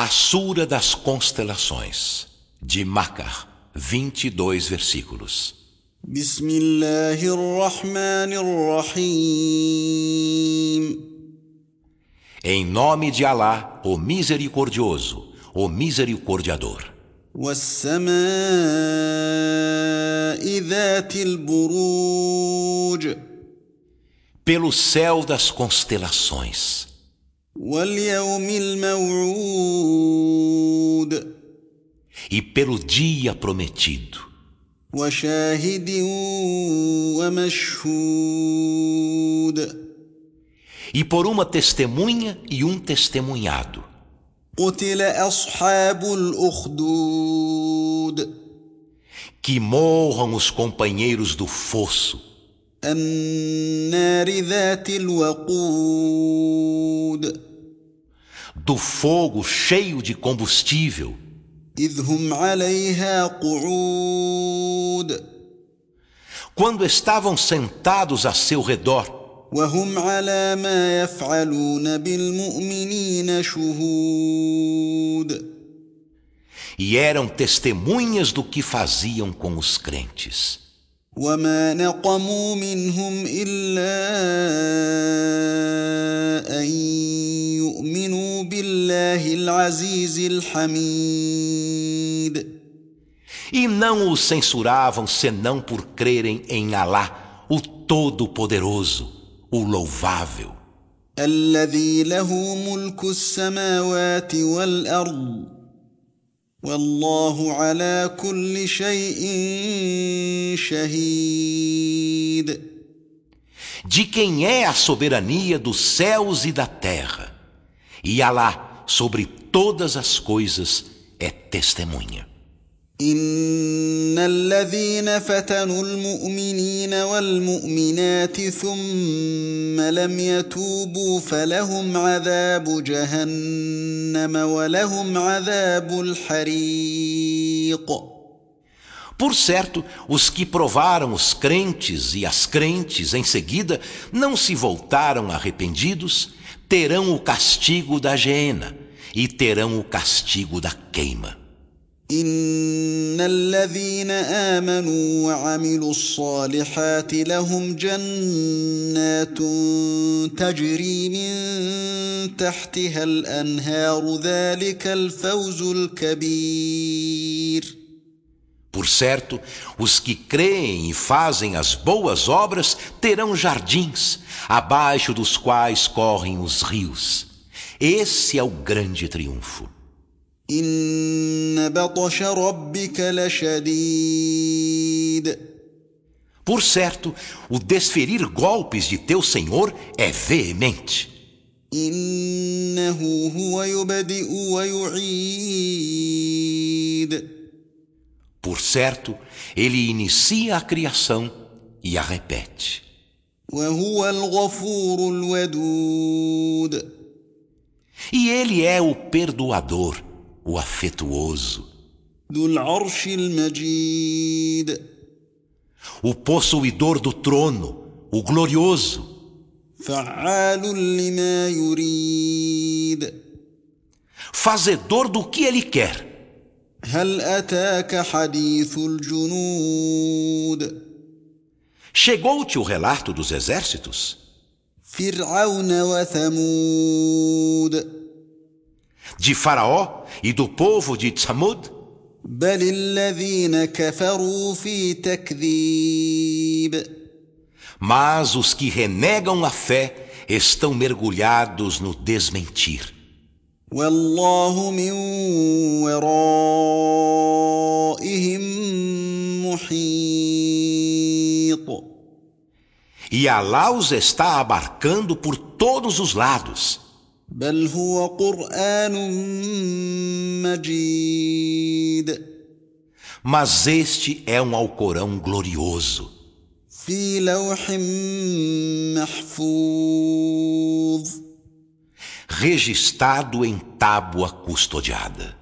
A Sura das Constelações, de Macar, 22 versículos. Em nome de Alá, o Misericordioso, o Misericordiador. Pelo céu das constelações. واليوم الموعود E pelo dia prometido. وشاهد ومشهود E por uma testemunha e um testemunhado. قتل أصحاب الأخدود Que morram os companheiros do fosso, النار ذات الوقود do fogo cheio de combustível, إذ هم عليها قعود quando estavam sentados a seu redor, وهم على ما يفعلون بالمؤمنين شهود e eram testemunhas do que faziam com os crentes. وما نقموا منهم إلا أن يؤمنوا بالله العزيز الحميد E não os censuravam senão por crerem em Alá, o Todo-Poderoso, o Louvável, الذي له ملك السماوات والأرض والله على كل شيء شهيد de quem é a soberania dos céus e da terra. E Alá, sobre todas as coisas, é testemunha. إن الذين فتنوا المؤمنين والمؤمنات ثم لم يتوبوا فلهم عذاب جهنم ولهم عذاب الحريق Por certo, os que provaram os crentes e as crentes em seguida não se voltaram arrependidos, terão o castigo da geena e terão o castigo da queima. إن الذين آمنوا وعملوا الصالحات لهم جنات تجري من تحتها الأنهار ذلك الفوز الكبير Por certo, os que creem e fazem as boas obras terão jardins, abaixo dos quais correm os rios. Esse é o grande triunfo. إن بطش ربك لشديد Por certo, o desferir golpes de teu Senhor é veemente. إنه هو يبدئ ويعيد Por certo, ele inicia a criação e a repete. وهو الغفور الودود E ele é o perdoador, o afetuoso, ذو العرش المجيد o possuidor do trono, o glorioso, فعال لما يريد fazedor do que ele quer. هل أتاك حديث الجنود Chegou-te o relato dos exércitos? فرعون وثمود de Faraó e do povo de Tsamud? Mas os que renegam a fé estão mergulhados no desmentir. E Alá os está abarcando por todos os lados. بل هو قرآن مجيد Mas este é um Alcorão glorioso, في لوح محفوظ registrado em tábua custodiada.